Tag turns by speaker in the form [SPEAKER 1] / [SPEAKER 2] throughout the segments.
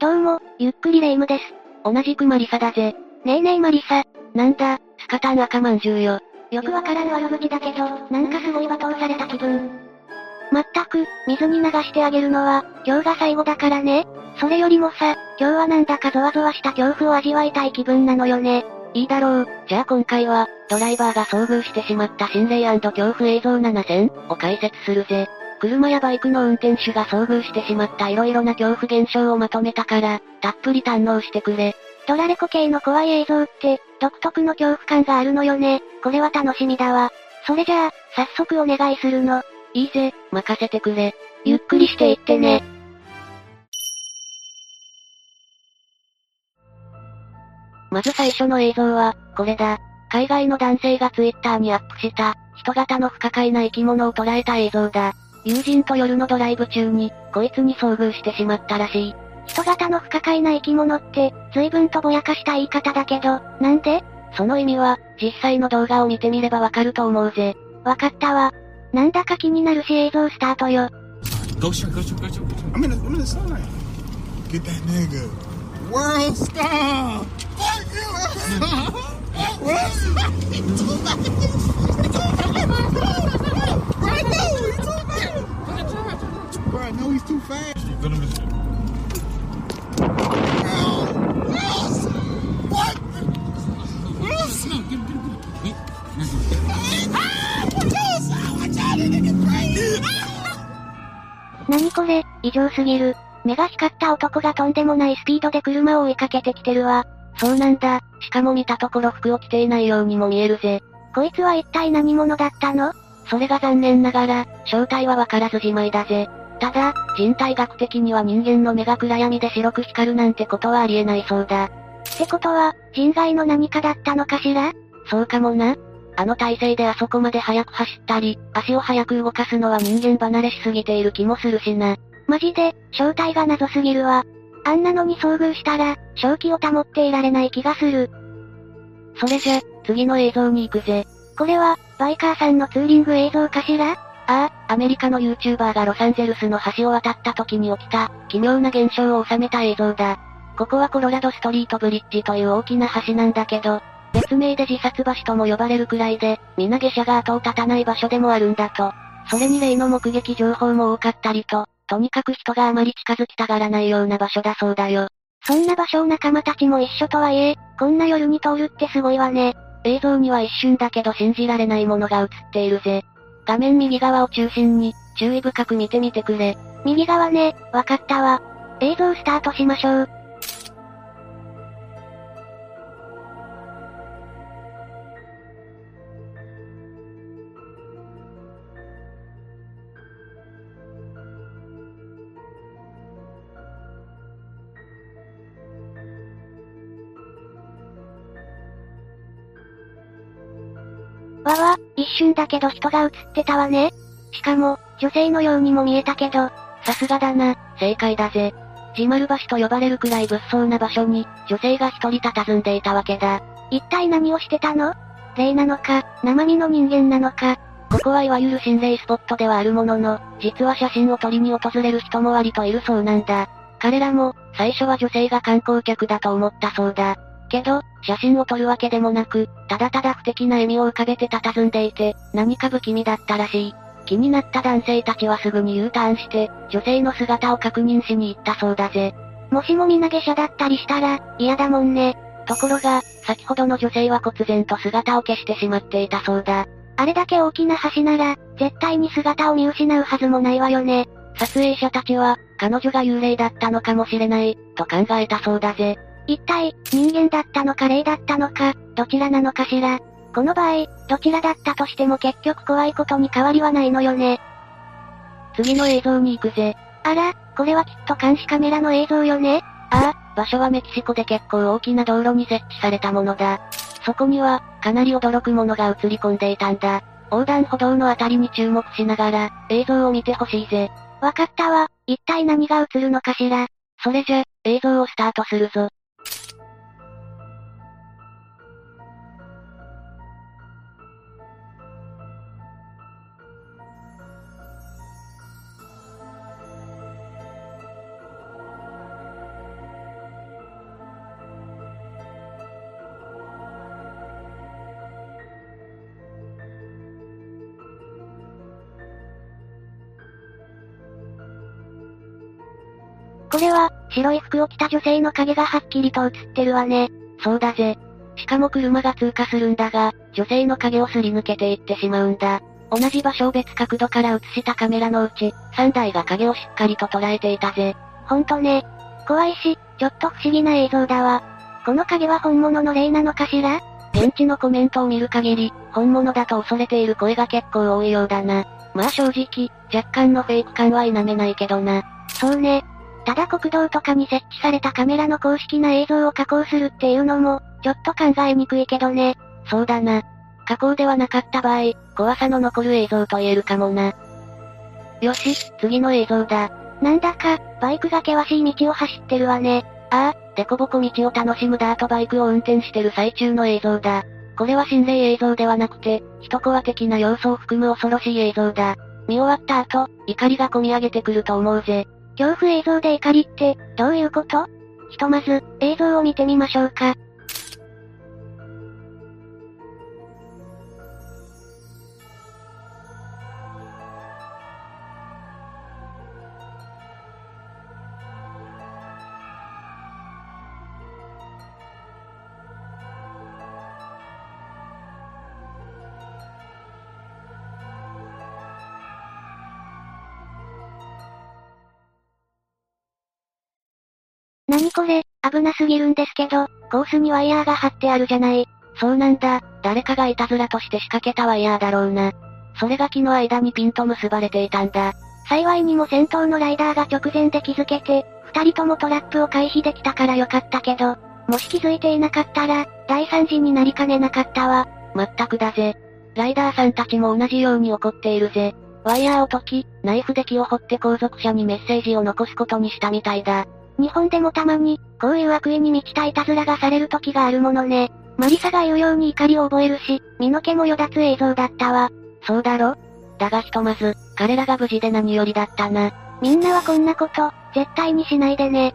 [SPEAKER 1] どうも、ゆっくりレ夢ムです。
[SPEAKER 2] 同じくマリサだぜ。
[SPEAKER 1] ねえねえマリサ。
[SPEAKER 2] なんだ、スカタン赤まんじゅうよ。
[SPEAKER 1] よくわからん悪口だけど、なんかすごい罵倒された気分。まったく、水に流してあげるのは、今日が最後だからね。それよりもさ、今日はなんだかゾワゾワした恐怖を味わいたい気分なのよね。
[SPEAKER 2] いいだろう。じゃあ今回は、ドライバーが遭遇してしまった心霊恐怖映像7000を解説するぜ。車やバイクの運転手が遭遇してしまった色々な恐怖現象をまとめたから、たっぷり堪能してくれ。
[SPEAKER 1] ドラレコ系の怖い映像って、独特の恐怖感があるのよね。これは楽しみだわ。それじゃあ、早速お願いするの。
[SPEAKER 2] いいぜ、任せてくれ。
[SPEAKER 1] ゆっくりしていってね。
[SPEAKER 2] まず最初の映像は、これだ。海外の男性がツイッターにアップした、人型の不可解な生き物を捉えた映像だ。友人と夜のドライブ中に、こいつに遭遇してしまったらしい。
[SPEAKER 1] 人型の不可解な生き物って、随分とぼやかした言い方だけど、なんで？
[SPEAKER 2] その意味は、実際の動画を見てみればわかると思うぜ。
[SPEAKER 1] わかったわ。なんだか気になるし映像スタートよ。
[SPEAKER 3] Go shot, go shot, go shot. I'm in the, I'm in the sunlight. Get that nigga. World star! Fuck you! What? right now, he's too fast. Bro, I know he's too fast. You're gonna miss. What? Get get get. Wait. Ah! Watch out, crazy!
[SPEAKER 1] なにこれ、異常すぎる。目が光った男がとんでもないスピードで車を追いかけてきてるわ。
[SPEAKER 2] そうなんだ。しかも見たところ服を着ていないようにも見えるぜ。
[SPEAKER 1] こいつは一体何者だったの？
[SPEAKER 2] それが残念ながら、正体はわからずじまいだぜ。ただ、人体学的には人間の目が暗闇で白く光るなんてことはありえないそうだ。
[SPEAKER 1] ってことは、人外の何かだったのかしら？
[SPEAKER 2] そうかもな。あの体勢であそこまで速く走ったり、足を速く動かすのは人間離れしすぎている気もするしな。
[SPEAKER 1] マジで、正体が謎すぎるわ。あんなのに遭遇したら、正気を保っていられない気がする。
[SPEAKER 2] それじゃ、次の映像に行くぜ。
[SPEAKER 1] これは、バイカーさんのツーリング映像かしら？
[SPEAKER 2] ああ、アメリカの YouTuber がロサンゼルスの橋を渡った時に起きた、奇妙な現象を収めた映像だ。ここはコロラドストリートブリッジという大きな橋なんだけど、別名で自殺橋とも呼ばれるくらいで、皆下車が後を絶たない場所でもあるんだと。それに例の目撃情報も多かったりと、とにかく人があまり近づきたがらないような場所だそうだよ。
[SPEAKER 1] そんな場所を仲間たちも一緒とはいえ、こんな夜に通るってすごいわね。
[SPEAKER 2] 映像には一瞬だけど信じられないものが映っているぜ。画面右側を中心に、注意深く見てみてくれ。
[SPEAKER 1] 右側ね、わかったわ。映像スタートしましょう。わわ、瞬だけど人が映ってたわね。しかも、女性のようにも見えたけど、
[SPEAKER 2] さすがだな、正解だぜ。ジマル橋と呼ばれるくらい物騒な場所に、女性が一人佇んでいたわけだ。
[SPEAKER 1] 一体何をしてたの？霊なのか、生身の人間なのか。
[SPEAKER 2] ここはいわゆる心霊スポットではあるものの、実は写真を撮りに訪れる人も割といるそうなんだ。彼らも、最初は女性が観光客だと思ったそうだ。けど、写真を撮るわけでもなく、ただただ不敵な笑みを浮かべて佇んでいて、何か不気味だったらしい。気になった男性たちはすぐに U ターンして、女性の姿を確認しに行ったそうだぜ。
[SPEAKER 1] もしも身投げ者だったりしたら、嫌だもんね。
[SPEAKER 2] ところが、先ほどの女性は忽然と姿を消してしまっていたそうだ。
[SPEAKER 1] あれだけ大きな橋なら、絶対に姿を見失うはずもないわよね。
[SPEAKER 2] 撮影者たちは、彼女が幽霊だったのかもしれない、と考えたそうだぜ。
[SPEAKER 1] 一体、人間だったのか霊だったのか、どちらなのかしら。この場合、どちらだったとしても結局怖いことに変わりはないのよね。
[SPEAKER 2] 次の映像に行くぜ。
[SPEAKER 1] あら、これはきっと監視カメラの映像よね
[SPEAKER 2] ああ、場所はメキシコで結構大きな道路に設置されたものだ。そこには、かなり驚くものが映り込んでいたんだ。横断歩道のあたりに注目しながら、映像を見てほしいぜ。
[SPEAKER 1] わかったわ。一体何が映るのかしら。
[SPEAKER 2] それじゃ、映像をスタートするぞ。
[SPEAKER 1] これは、白い服を着た女性の影がはっきりと映ってるわね。
[SPEAKER 2] そうだぜ。しかも車が通過するんだが、女性の影をすり抜けていってしまうんだ。同じ場所を別角度から映したカメラのうち、3台が影をしっかりと捉えていたぜ。
[SPEAKER 1] ほんとね。怖いし、ちょっと不思議な映像だわ。この影は本物の霊なのかしら？
[SPEAKER 2] 現地のコメントを見る限り、本物だと恐れている声が結構多いようだな。まあ正直、若干のフェイク感は否めないけどな。
[SPEAKER 1] そうね。ただ国道とかに設置されたカメラの公式な映像を加工するっていうのも、ちょっと考えにくいけどね。
[SPEAKER 2] そうだな。加工ではなかった場合、怖さの残る映像と言えるかもな。よし、次の映像だ。
[SPEAKER 1] なんだか、バイクが険しい道を走ってるわね。
[SPEAKER 2] ああ、デコボコ道を楽しむダートバイクを運転してる最中の映像だ。これは心霊映像ではなくて、一コア的な要素を含む恐ろしい映像だ。見終わった後、怒りが込み上げてくると思うぜ。
[SPEAKER 1] 恐怖映像で怒りって、どういうこと？ひとまず、映像を見てみましょうか。何これ、危なすぎるんですけど、コースにワイヤーが張ってあるじゃない。
[SPEAKER 2] そうなんだ、誰かがいたずらとして仕掛けたワイヤーだろうな。それが木の間にピンと結ばれていたんだ。
[SPEAKER 1] 幸いにも先頭のライダーが直前で気づけて、二人ともトラップを回避できたからよかったけど、もし気づいていなかったら、大惨事になりかねなかったわ。
[SPEAKER 2] まったくだぜ。ライダーさんたちも同じように怒っているぜ。ワイヤーを解き、ナイフで木を掘って後続車にメッセージを残すことにしたみたいだ。
[SPEAKER 1] 日本でもたまに、こういう悪意に満ちたいたずらがされる時があるものね。マリサが言うように怒りを覚えるし、身の毛もよだつ映像だったわ。
[SPEAKER 2] そうだろ？だがひとまず、彼らが無事で何よりだったな。
[SPEAKER 1] みんなはこんなこと、絶対にしないでね。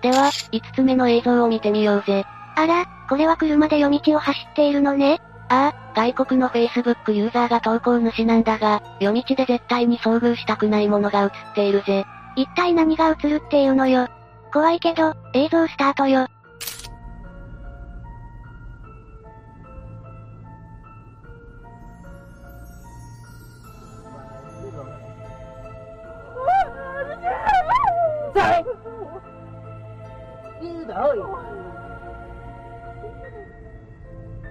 [SPEAKER 2] では、5つ目の映像を見てみようぜ。
[SPEAKER 1] あら、これは車で夜道を走っているのね。
[SPEAKER 2] ああ、外国の Facebook ユーザーが投稿主なんだが、夜道で絶対に遭遇したくないものが映っているぜ。
[SPEAKER 1] 一体何が映るっていうのよ。怖いけど、映像スタートよ。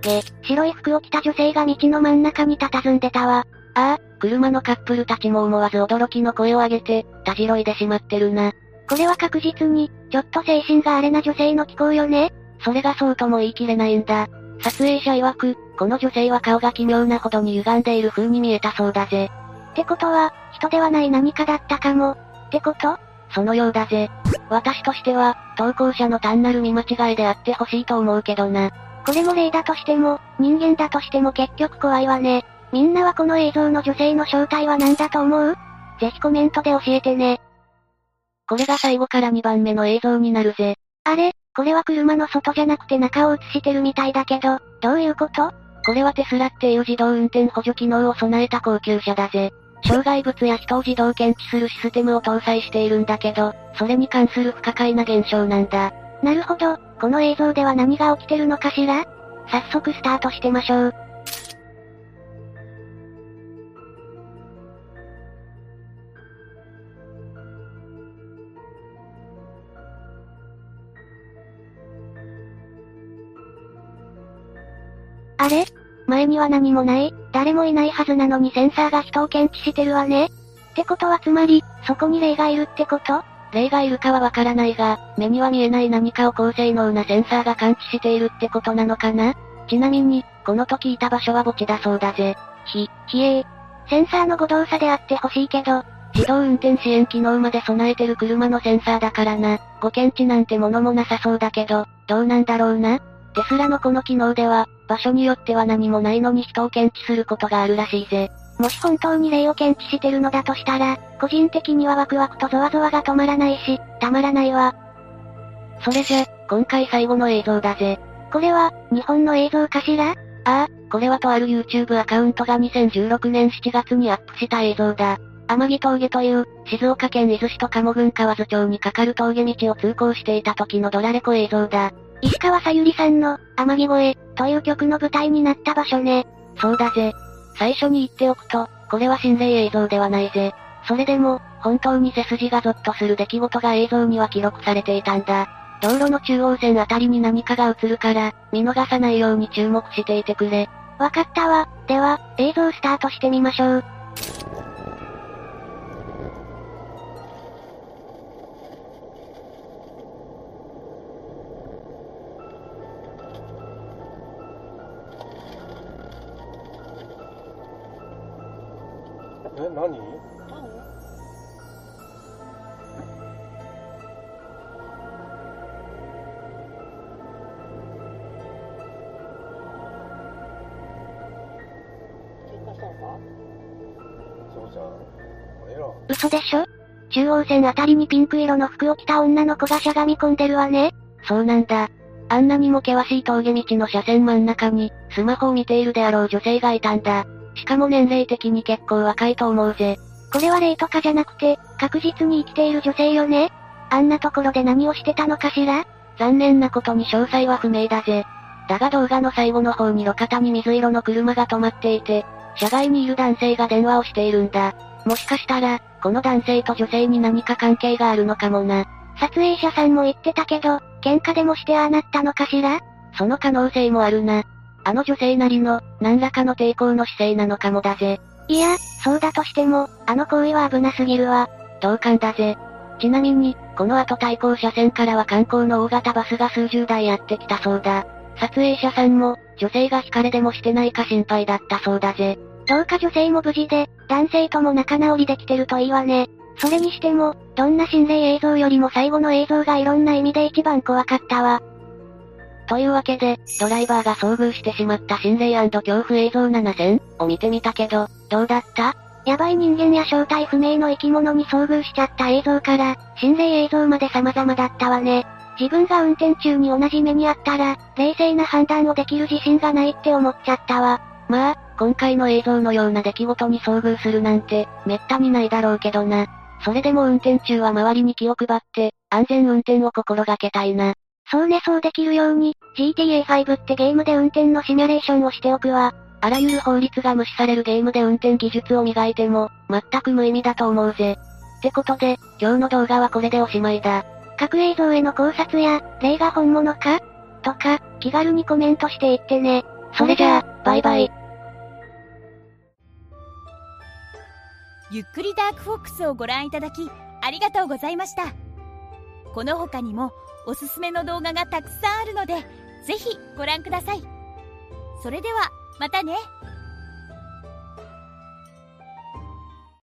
[SPEAKER 1] で、白い服を着た女性が道の真ん中に佇んでたわ。
[SPEAKER 2] ああ、車のカップルたちも思わず驚きの声を上げて、たじろいでしまってるな。
[SPEAKER 1] これは確実に、ちょっと精神があれな女性の気候よね
[SPEAKER 2] それがそうとも言い切れないんだ。撮影者曰く、この女性は顔が奇妙なほどに歪んでいる風に見えたそうだぜ。
[SPEAKER 1] ってことは、人ではない何かだったかも。ってこと？
[SPEAKER 2] そのようだぜ。私としては、投稿者の単なる見間違いであってほしいと思うけどな。
[SPEAKER 1] これも例だとしても、人間だとしても結局怖いわね。みんなはこの映像の女性の正体は何だと思う？ぜひコメントで教えてね。
[SPEAKER 2] これが最後から2番目の映像になるぜ。
[SPEAKER 1] あれ？これは車の外じゃなくて中を映してるみたいだけど、どういうこと？
[SPEAKER 2] これはテスラっていう自動運転補助機能を備えた高級車だぜ。障害物や人を自動検知するシステムを搭載しているんだけど、それに関する不可解な現象なんだ。
[SPEAKER 1] なるほど、この映像では何が起きてるのかしら？早速スタートしてましょう。あれ？前には何もない、誰もいないはずなのにセンサーが人を検知してるわね。ってことはつまり、そこに霊がいるってこと？
[SPEAKER 2] 霊がいるかはわからないが、目には見えない何かを高性能なセンサーが感知しているってことなのかな？ちなみに、この時いた場所は墓地だそうだぜ。
[SPEAKER 1] ひ、ひえー。センサーの誤動作であってほしいけど、
[SPEAKER 2] 自動運転支援機能まで備えてる車のセンサーだからな。ご検知なんてものもなさそうだけど、どうなんだろうな？テスラのこの機能では、場所によっては何もないのに人を検知することがあるらしいぜ。
[SPEAKER 1] もし本当に霊を検知してるのだとしたら、個人的にはワクワクとゾワゾワが止まらないし、たまらないわ。
[SPEAKER 2] それじゃ、今回最後の映像だぜ。
[SPEAKER 1] これは、日本の映像かしら？あ
[SPEAKER 2] あ、これはとある YouTube アカウントが2016年7月にアップした映像だ。天城峠という、静岡県伊豆市と鴨郡河津町に架かる峠道を通行していた時のドラレコ映像だ。
[SPEAKER 1] 石川さゆりさんの、天城越え、という曲の舞台になった場所ね。
[SPEAKER 2] そうだぜ。最初に言っておくと、これは心霊映像ではないぜ。それでも、本当に背筋がゾッとする出来事が映像には記録されていたんだ。道路の中央線あたりに何かが映るから、見逃さないように注目していてくれ。
[SPEAKER 1] わかったわ。では、映像スタートしてみましょう。
[SPEAKER 3] え、何？そうじゃん。ええろ。
[SPEAKER 1] 嘘でしょ？中央線あたりにピンク色の服を着た女の子がしゃがみ込んでるわね。
[SPEAKER 2] そうなんだ。あんなにも険しい峠道の車線真ん中に、スマホを見ているであろう女性がいたんだ。しかも年齢的に結構若いと思うぜ。
[SPEAKER 1] これは霊とかじゃなくて、確実に生きている女性よね？あんなところで何をしてたのかしら？
[SPEAKER 2] 残念なことに詳細は不明だぜ。だが動画の最後の方に路肩に水色の車が止まっていて、車外にいる男性が電話をしているんだ。もしかしたら、この男性と女性に何か関係があるのかもな。
[SPEAKER 1] 撮影者さんも言ってたけど、喧嘩でもしてああなったのかしら？
[SPEAKER 2] その可能性もあるな。あの女性なりの、何らかの抵抗の姿勢なのかもだぜ。
[SPEAKER 1] いや、そうだとしても、あの行為は危なすぎるわ。
[SPEAKER 2] 同感だぜ。ちなみに、この後対向車線からは観光の大型バスが数十台やってきたそうだ。撮影者さんも、女性が惹かれでもしてないか心配だったそうだぜ。
[SPEAKER 1] どうか女性も無事で、男性とも仲直りできてるといいわね。それにしても、どんな心霊映像よりも最後の映像がいろんな意味で一番怖かったわ。
[SPEAKER 2] というわけで、ドライバーが遭遇してしまった心霊恐怖映像7000を見てみたけど、どうだった？
[SPEAKER 1] やばい人間や正体不明の生き物に遭遇しちゃった映像から、心霊映像まで様々だったわね。自分が運転中に同じ目にあったら、冷静な判断をできる自信がないって思っちゃったわ。
[SPEAKER 2] まあ、今回の映像のような出来事に遭遇するなんて、めったにないだろうけどな。それでも運転中は周りに気を配って、安全運転を心がけたいな。
[SPEAKER 1] そうねそうできるように、GTA5 ってゲームで運転のシミュレーションをしておくわ。
[SPEAKER 2] あらゆる法律が無視されるゲームで運転技術を磨いても、全く無意味だと思うぜ。ってことで、今日の動画はこれでおしまいだ。
[SPEAKER 1] 各映像への考察や、例が本物か？とか、気軽にコメントしていってね。
[SPEAKER 2] それじゃあ、バイバイ。
[SPEAKER 4] ゆっくりダークフォックスをご覧いただき、ありがとうございました。この他にも、おすすめの動画がたくさんあるので、ぜひご覧ください。それでは、またね。